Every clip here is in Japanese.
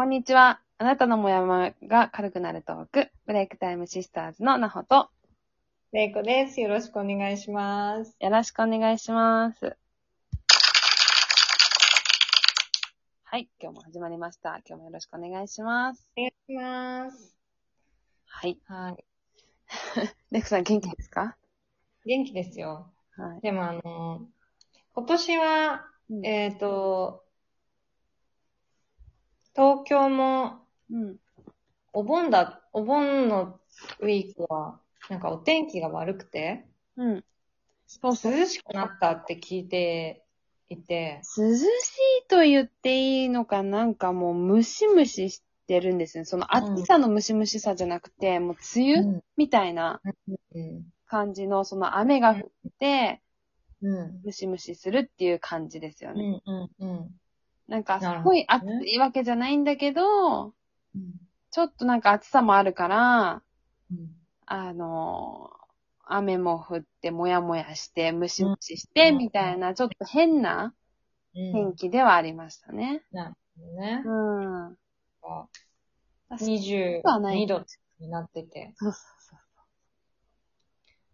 こんにちは。あなたのもやもやが軽くなるトーク、ブレイクタイムシスターズのなほと、れいこです。よろしくお願いします。よろしくお願いします。はい、今日も始まりました。今日もよろしくお願いします。お願いします。はい。はい。レクさん元気ですか？元気ですよ。はい。でもあの、今年は、うんえっ、と、東京もうん。お盆だ、お盆のウィークは、なんかお天気が悪くて、うん。そうそう。涼しくなったって聞いていて、涼しいと言っていいのかなんかもうムシムシしてるんですね。その暑さのムシムシさじゃなくて、もう梅雨うん。みたいなうん。感じの、その雨が降って、うん。ムシムシするっていう感じですようね。ん。うん。うん。なんか、すごい暑いわけじゃないんだけど、うん。ちょっとなんか暑さもあるから、うん。あのー雨も降って、もやもやして、ムシムシして、うんみたいな、ちょっと変なうん。天気ではありましたね。なるほどね。うん。そう22度になってて。そうそ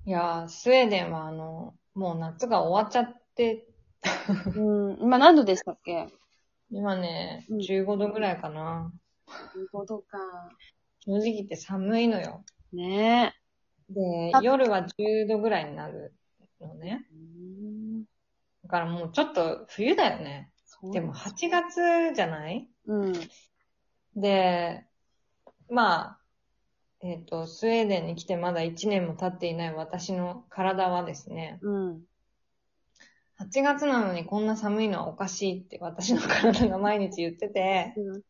いやー、スウェーデンはあの、もう夏が終わっちゃって、う。うん。今何度でしたっけ？今ね、うん15度ぐらいかな。?15 度か。正直言って寒いのよ。ねであ、夜は10度ぐらいになるのね。だからもうちょっと冬だよね。そうでも8月じゃない？うん。で、まあ、えっ、と、スウェーデンに来てまだ1年も経っていない私の体はですね、うん。8月なのにこんな寒いのはおかしいって私の体が毎日言ってて、うん。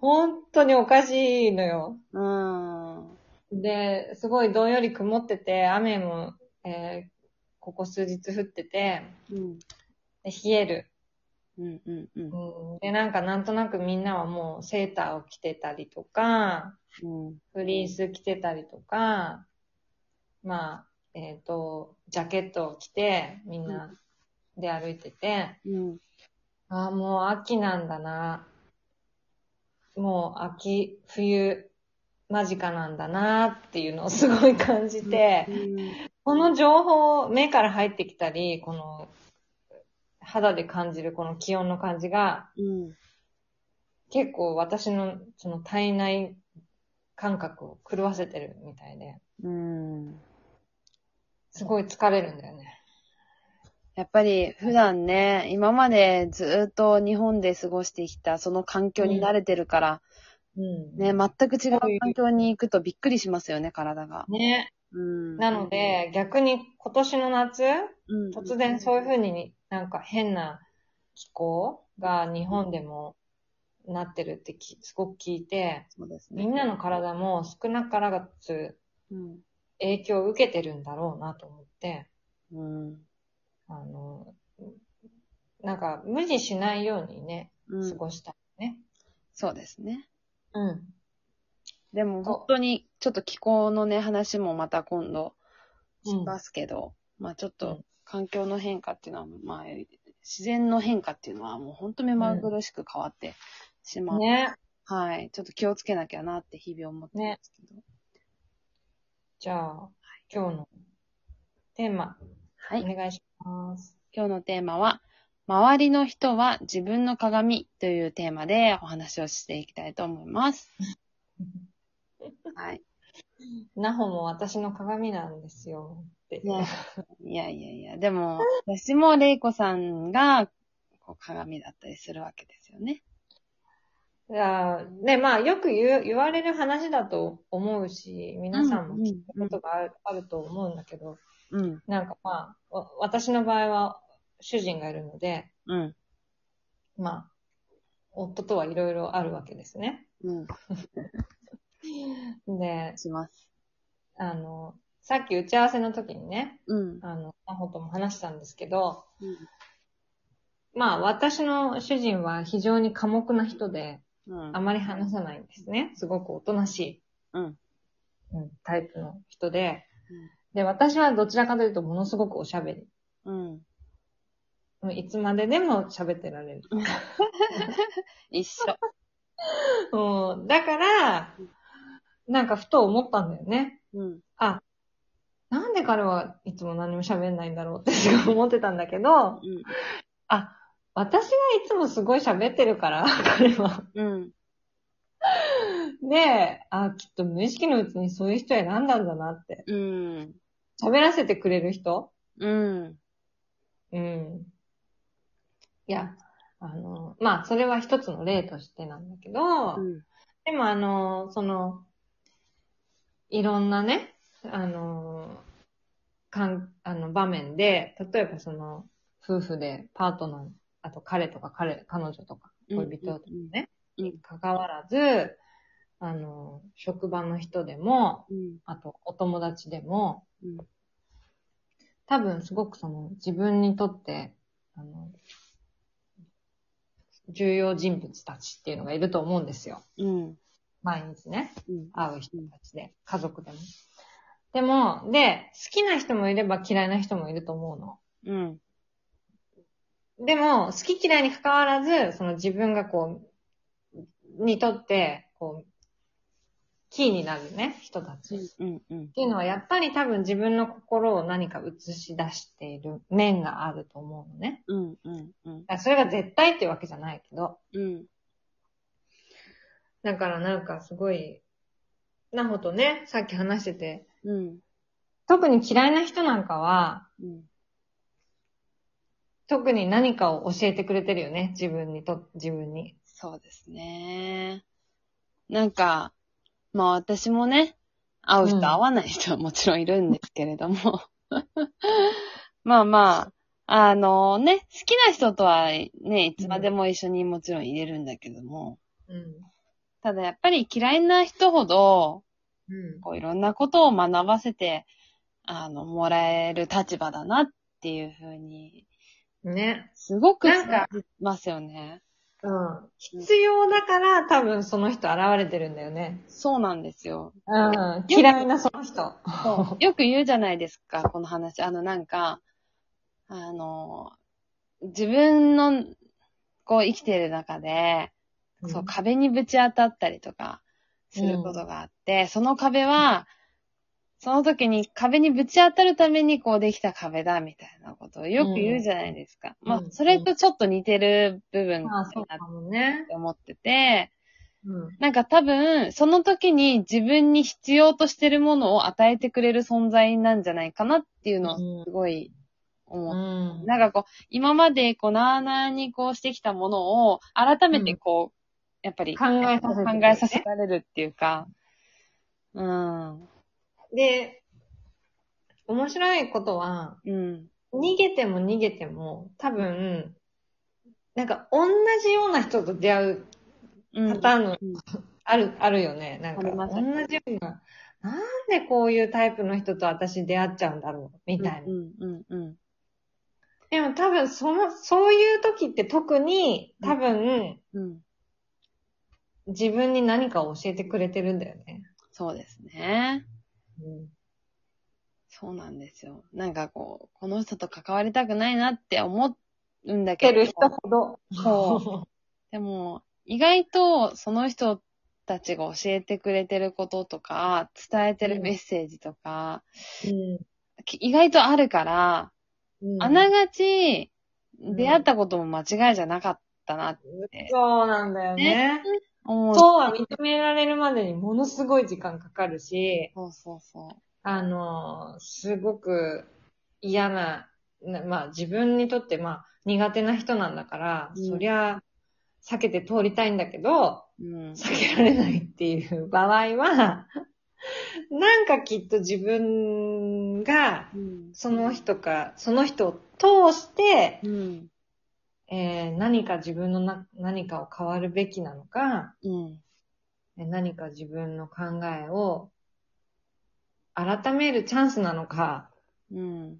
本当におかしいのよ。うん。で、すごいどんより曇ってて、雨も、えーここ数日降ってて、うん。で冷える、うん。うん。うん。うん。で、なんかなんとなくみんなはもうセーターを着てたりとか、うん。フリース着てたりとか、まあ、えっ、と、ジャケットを着て、みんなで歩いてて、うん。ああ、もう秋なんだな。もう秋、冬、間近なんだなっていうのをすごい感じて、この情報、目から入ってきたり、この、肌で感じるこの気温の感じが、うん。結構私のその体内感覚を狂わせてるみたいで、うん。すごい疲れるんだよね。やっぱり普段ね、今までずっと日本で過ごしてきたその環境に慣れてるから、うん。ね、全く違う環境に行くとびっくりしますよね、体が。ね。うん。なので、逆に今年の夏、うん、突然そういう風になんか変な気候が日本でもなってるってきすごく聞いて、そうですね。みんなの体も少なからずうん。影響を受けてるんだろうなと思って、うん。あの、なんか無理しないようにね、うん。過ごしたいね。そうですね。うん。でも本当にちょっと気候のね、話もまた今度しうんますけど、まあちょっとうん環境の変化っていうのは、まあ自然の変化っていうのはもう本当目まぐるしく変わってしまう。ね。はい。ちょっと気をつけなきゃなって日々思ってますけど。じゃあ、今日のテーマ、はい。お願いします。今日のテーマは、周りの人は自分の鏡というテーマでお話をしていきたいと思います。はい。ナホも私の鏡なんですよ。って。ねいやいやいや、でも、私もレイコさんがこう鏡だったりするわけですよね。いやーね、まあ、よく言う、言われる話だと思うし、皆さんも聞いたことがある,、あると思うんだけど、うん、なんかまあ、わ私の場合は主人がいるので、うん、まあ、夫とはいろいろあるわけですね。うん、で、します。あの、さっき打ち合わせの時にね、うん、あの、ナホとも話したんですけど、うん、まあ、私の主人は非常に寡黙な人で、うんあ、まり話さないんですね。すごくおとなしい、うん、うん、タイプの人で、うんで、私はどちらかというとものすごくおしゃべり。うん、いつまででも喋ってられる。一緒。うん。だから、なんかふと思ったんだよね。うん。あ、なんで彼はいつも何も喋んないんだろうってすごい思ってたんだけど、うん。あ、私がいつもすごい喋ってるから、彼は。うん。で、あ、きっと無意識のうちにそういう人選んだんだなって。うん。喋らせてくれる人？うん。うん。いや、あの、まあ、それは一つの例としてなんだけど、うん。でもあの、その、いろんなね、あの、かん、あの、場面で、例えばその、夫婦でパートナー、あと彼とか彼、彼女とか、恋人とかね、うんに関わらず、あの、職場の人でも、うん。あとお友達でも、うん多分すごくその自分にとって、あの、重要人物たちっていうのがいると思うんですよ。うん。毎日ね。うん。会う人たちで、家族でも。でも、で、好きな人もいれば嫌いな人もいると思うの。うん。でも、好き嫌いに関わらず、その自分がこう、にとって、こう、キーになるね、人たち。っうん。うん。ていうのは、やっぱり多分自分の心を何か映し出している面があると思うのね。うん。うん。それが絶対っていうわけじゃないけど。うん。だからなんかすごい、なほとね、さっき話してて、うん。特に嫌いな人なんかは、うん。特に何かを教えてくれてるよね。自分にと、自分に。そうですね。なんか、まあ私もね、会う人、うん会わない人はもちろんいるんですけれども。まあまあ、あのね、好きな人とはね、いつまでも一緒にもちろん入れるんだけども、うん。ただやっぱり嫌いな人ほど、うん。こういろんなことを学ばせて、あの、もらえる立場だなっていうふうに、ね。すごくなんますよね。うん。必要だから多分その人現れてるんだよね。そうなんですよ。うん。嫌いなその人。そうよく言うじゃないですか、この話。あの、なんか、あの、自分の、こう、生きてる中で、そう、壁にぶち当たったりとか、することがあって、その壁は、その時に壁にぶち当たるためにこうできた壁だ、みたいなことをよく言うじゃないですか。まあう、んそれとちょっと似てる部分まあ、だそうかなっ。て思ってて、うん。なんか多分、その時に自分に必要としてるものを与えてくれる存在なんじゃないかなっていうのをすごい思う。うん。なんかこう、今までこう、なーなーにこうしてきたものを、改めてこう、やっぱり考えさせられるっていうか、うん、で、面白いことは、うん、逃げても逃げても、多分、なんか同じような人と出会ううん。パターンの、うんある、あるよね。なんか、あります同じような、なんでこういうタイプの人と私出会っちゃうんだろう、みたいな。うん、うん、うん。でも多分、その、そういう時って特に、多分、うん。自分に何かを教えてくれてるんだよね。そうですね。うん。そうなんですよ。なんかこう、この人と関わりたくないなって思うんだけど。てる人ほど。そでも、意外とその人たちが教えてくれてることとか、伝えてるメッセージとか、き意外とあるから、うん。あながち、ん出会ったことも間違いじゃなかったなってそうなんだよね。思う。そうは認められるまでにものすごい時間かかるし、そうそうそあの、すごく嫌な、なまあ自分にとってまあ苦手な人なんだから、うんそりゃ避けて通りたいんだけど、う。うん。避けられないっていう場合は、なんかきっと自分がうん。その人か、その人を通して、うん。えー何か自分のな、何かを変わるべきなのか、うん。えー何か自分の考えを改めるチャンスなのか、うん。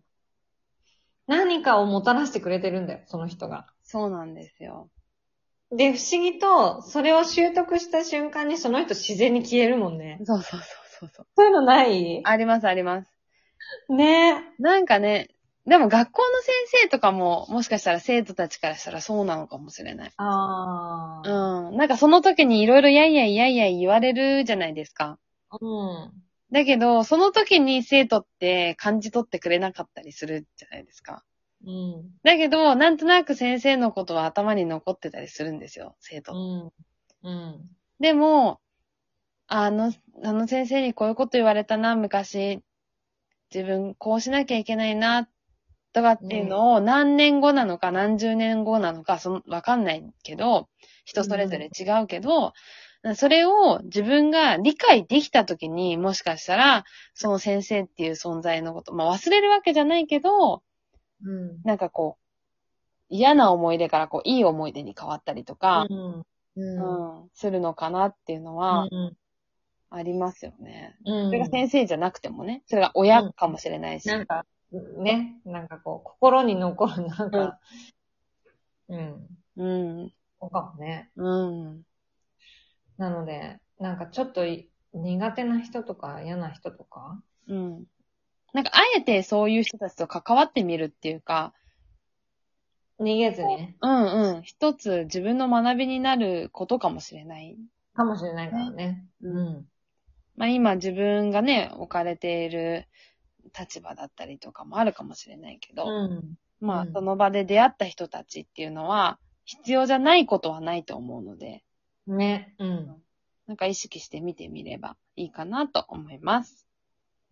何かをもたらしてくれてるんだよ、その人が。そうなんですよ。で、不思議と、それを習得した瞬間にその人自然に消えるもんね。そうそうそうそうそう。そういうのない？ありますあります。ねなんかね、でも学校の先生とかも、もしかしたら生徒たちからしたらそうなのかもしれない。ああ。うん。なんかその時にいろいろやいやいやいやい言われるじゃないですか。うん。だけど、その時に生徒って感じ取ってくれなかったりするじゃないですか。うん。だけど、なんとなく先生のことは頭に残ってたりするんですよ、生徒。うん。うん。でも、あの、あの先生にこういうこと言われたな、昔。自分こうしなきゃいけないな、とかっていうのを何年後なのか何十年後なのか、その、わかんないけど、人それぞれ違うけど、それを自分が理解できたときに、もしかしたら、その先生っていう存在のこと、まあ忘れるわけじゃないけど、うん。なんかこう、嫌な思い出からこう、いい思い出に変わったりとか、うん。うん、するのかなっていうのは、うん。ありますよね。うん。それが先生じゃなくてもね、それが親かもしれないし。なんか、ね、なんかこう、心に残る、なんか、うん。うん。そうかもね。うん。なので、なんかちょっとい苦手な人とか嫌な人とか、うん。なんか、あえてそういう人たちと関わってみるっていうか、逃げずにね、うんうん。一つ自分の学びになることかもしれない。かもしれないからね。ううんん。まあ今自分がね、置かれている立場だったりとかもあるかもしれないけど、うん。まあうんその場で出会った人たちっていうのは、必要じゃないことはないと思うので、ね。うん。なんか意識して見てみればいいかなと思います。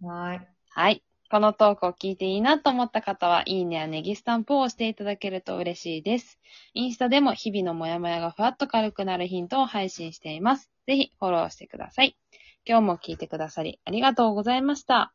はい。はい。このトークを聞いていいなと思った方は、いいねやネギスタンプを押していただけると嬉しいです。インスタでも日々のモヤモヤがふわっと軽くなるヒントを配信しています。ぜひフォローしてください。今日も聞いてくださりありがとうございました。